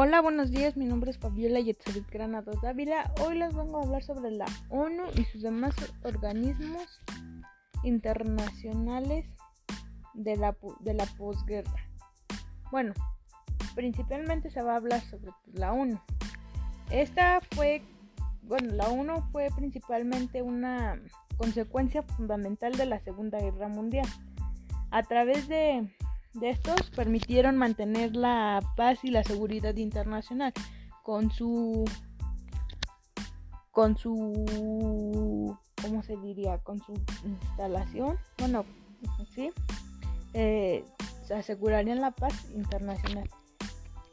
Hola, buenos días. Mi nombre es Fabiola Yetzarit Granados Dávila. Hoy les vengo a hablar sobre la ONU y sus demás organismos internacionales de la, de la posguerra. Bueno, principalmente se va a hablar sobre la ONU. Esta fue, bueno, la ONU fue principalmente una consecuencia fundamental de la Segunda Guerra Mundial. A través de de estos permitieron mantener la paz y la seguridad internacional con su con su ¿cómo se diría? con su instalación bueno sí eh, se asegurarían la paz internacional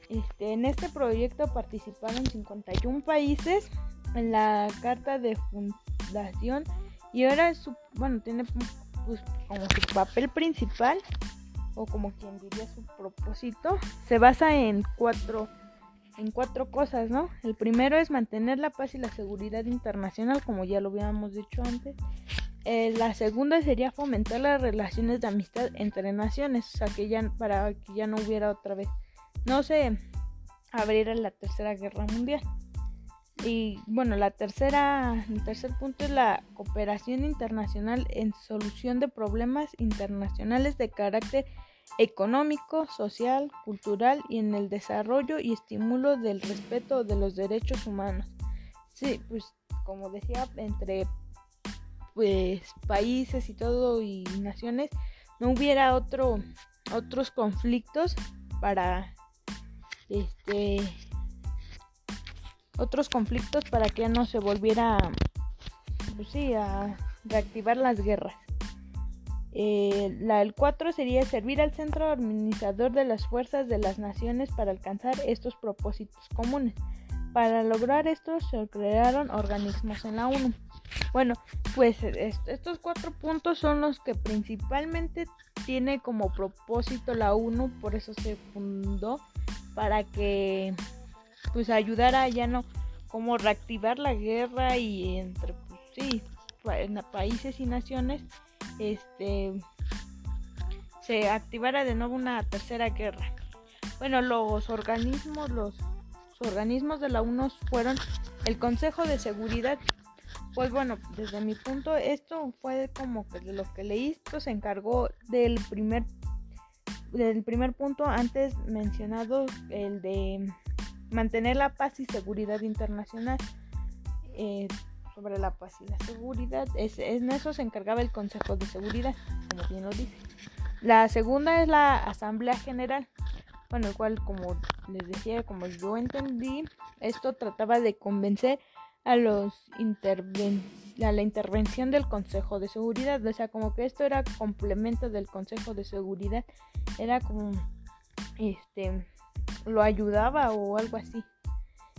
este, en este proyecto participaron 51 países en la carta de fundación y ahora su bueno tiene pues, como su papel principal o como quien diría su propósito, se basa en cuatro, en cuatro cosas, ¿no? El primero es mantener la paz y la seguridad internacional, como ya lo habíamos dicho antes. Eh, la segunda sería fomentar las relaciones de amistad entre naciones, o sea, que ya, para que ya no hubiera otra vez, no se abriera la tercera guerra mundial. Y bueno, la tercera, el tercer punto es la cooperación internacional en solución de problemas internacionales de carácter económico, social, cultural y en el desarrollo y estímulo del respeto de los derechos humanos. Sí, pues como decía, entre pues países y todo y naciones no hubiera otro otros conflictos para este otros conflictos para que no se volviera pues a reactivar las guerras. Eh, la, el 4 sería servir al centro administrador de las fuerzas de las naciones para alcanzar estos propósitos comunes. Para lograr esto se crearon organismos en la ONU. Bueno, pues estos cuatro puntos son los que principalmente tiene como propósito la ONU, por eso se fundó para que pues ayudara ya no como reactivar la guerra y entre pues, sí, países y naciones este se activara de nuevo una tercera guerra. Bueno, los organismos, los organismos de la ONU fueron el Consejo de Seguridad. Pues bueno, desde mi punto, esto fue como que de lo que leí, esto se encargó del primer del primer punto antes mencionado, el de mantener la paz y seguridad internacional. Eh, sobre la paz y la seguridad. Es, en eso se encargaba el Consejo de Seguridad, como bien lo dice. La segunda es la Asamblea General, bueno, el cual, como les decía, como yo entendí, esto trataba de convencer a los a la intervención del Consejo de Seguridad, o sea, como que esto era complemento del Consejo de Seguridad, era como este lo ayudaba o algo así.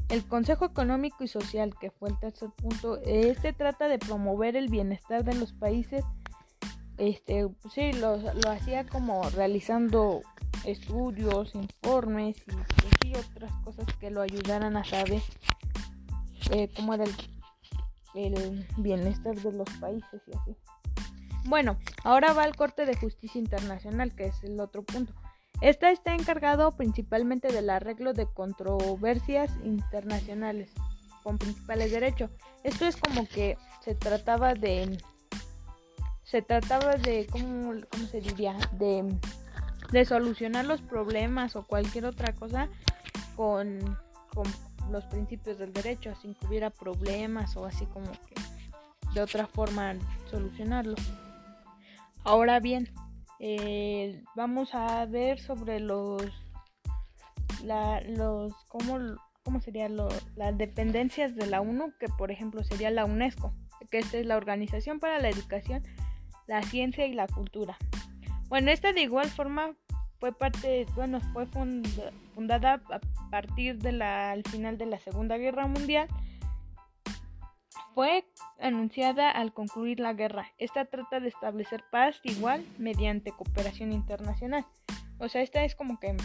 El Consejo Económico y Social, que fue el tercer punto, este trata de promover el bienestar de los países. Este, sí, lo, hacía como realizando estudios, informes y, otras cosas que lo ayudaran a saber eh, cómo era el, el bienestar de los países y así. Bueno, ahora va el Corte de Justicia Internacional, que es el otro punto. Esta está encargado principalmente del arreglo de controversias internacionales con principales derechos. Esto es como que se trataba de se trataba de cómo, cómo se diría de, de solucionar los problemas o cualquier otra cosa con, con los principios del derecho, sin que hubiera problemas o así como que de otra forma solucionarlo. Ahora bien, eh, vamos a ver sobre los la, los cómo, cómo sería las dependencias de la ONU que por ejemplo sería la UNESCO que esta es la organización para la educación la ciencia y la cultura. Bueno esta de igual forma fue parte bueno fue fundada a partir de la al final de la segunda guerra mundial fue anunciada al concluir la guerra. Esta trata de establecer paz igual mediante cooperación internacional. O sea, esta es como que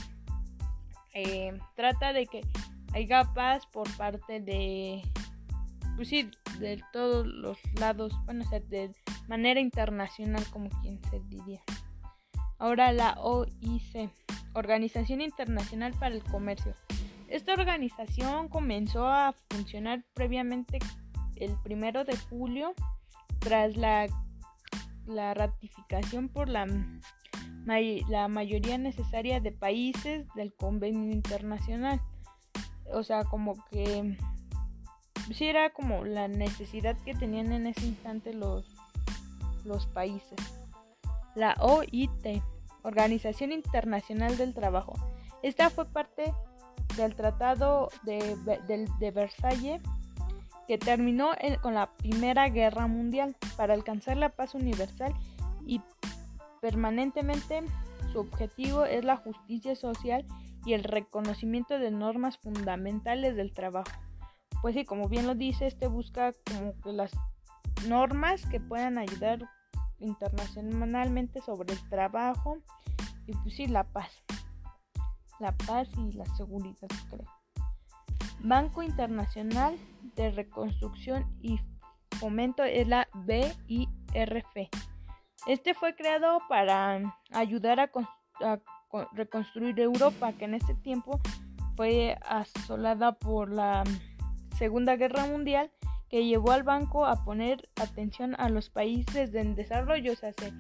eh, trata de que haya paz por parte de, pues sí, de todos los lados, bueno, o sea, de manera internacional, como quien se diría. Ahora la OIC, Organización Internacional para el Comercio. Esta organización comenzó a funcionar previamente el primero de julio tras la, la ratificación por la, la mayoría necesaria de países del convenio internacional. O sea, como que sí era como la necesidad que tenían en ese instante los, los países. La OIT, Organización Internacional del Trabajo. Esta fue parte del Tratado de, de, Versalles que terminó con la Primera Guerra Mundial para alcanzar la paz universal y permanentemente su objetivo es la justicia social y el reconocimiento de normas fundamentales del trabajo. Pues sí, como bien lo dice, este busca como que las normas que puedan ayudar internacionalmente sobre el trabajo y pues sí, la paz. La paz y la seguridad, creo. Banco Internacional de Reconstrucción y Fomento es la BIRF. Este fue creado para ayudar a, reconstruir Europa, que en este tiempo fue asolada por la Segunda Guerra Mundial, que llevó al banco a poner atención a los países en desarrollo. O sea, se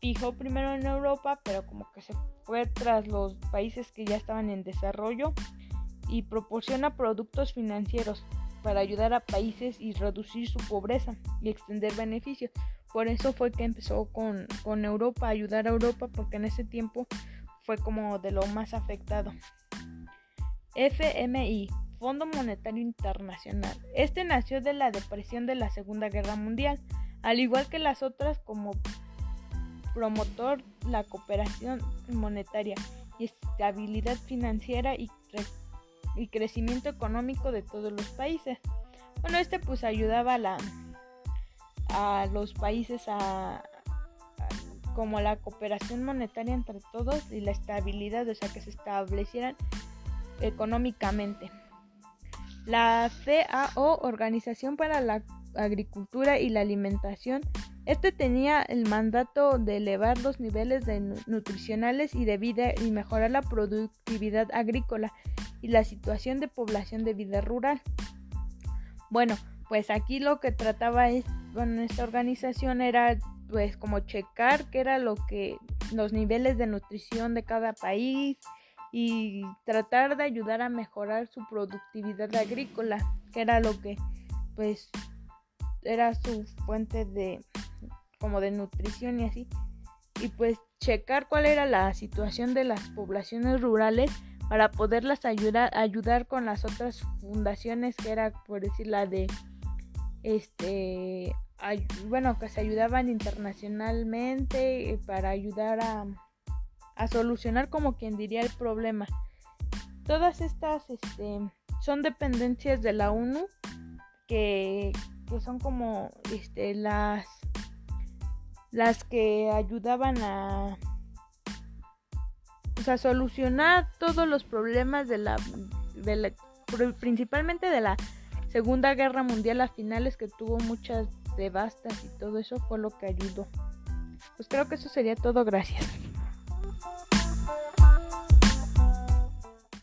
fijó primero en Europa, pero como que se fue tras los países que ya estaban en desarrollo y proporciona productos financieros para ayudar a países y reducir su pobreza y extender beneficios. Por eso fue que empezó con, con Europa, ayudar a Europa, porque en ese tiempo fue como de lo más afectado. FMI, Fondo Monetario Internacional. Este nació de la depresión de la Segunda Guerra Mundial, al igual que las otras como promotor la cooperación monetaria y estabilidad financiera y y crecimiento económico de todos los países. Bueno, este pues ayudaba a, la, a los países a, como la cooperación monetaria entre todos y la estabilidad, o sea, que se establecieran económicamente. La CAO, Organización para la Agricultura y la Alimentación, este tenía el mandato de elevar los niveles de nutricionales y de vida y mejorar la productividad agrícola y la situación de población de vida rural. Bueno, pues aquí lo que trataba es, esta organización era pues como checar qué era lo que los niveles de nutrición de cada país y tratar de ayudar a mejorar su productividad agrícola, que era lo que pues era su fuente de como de nutrición y así y pues checar cuál era la situación de las poblaciones rurales para poderlas ayudar, ayudar con las otras fundaciones que era por decir la de este bueno que se ayudaban internacionalmente eh, para ayudar a, a solucionar como quien diría el problema. Todas estas este, son dependencias de la ONU que, que son como este, las las que ayudaban a solucionar todos los problemas de la, principalmente de la Segunda Guerra Mundial a finales que tuvo muchas devastas y todo eso fue lo que ayudó. Pues creo que eso sería todo, gracias.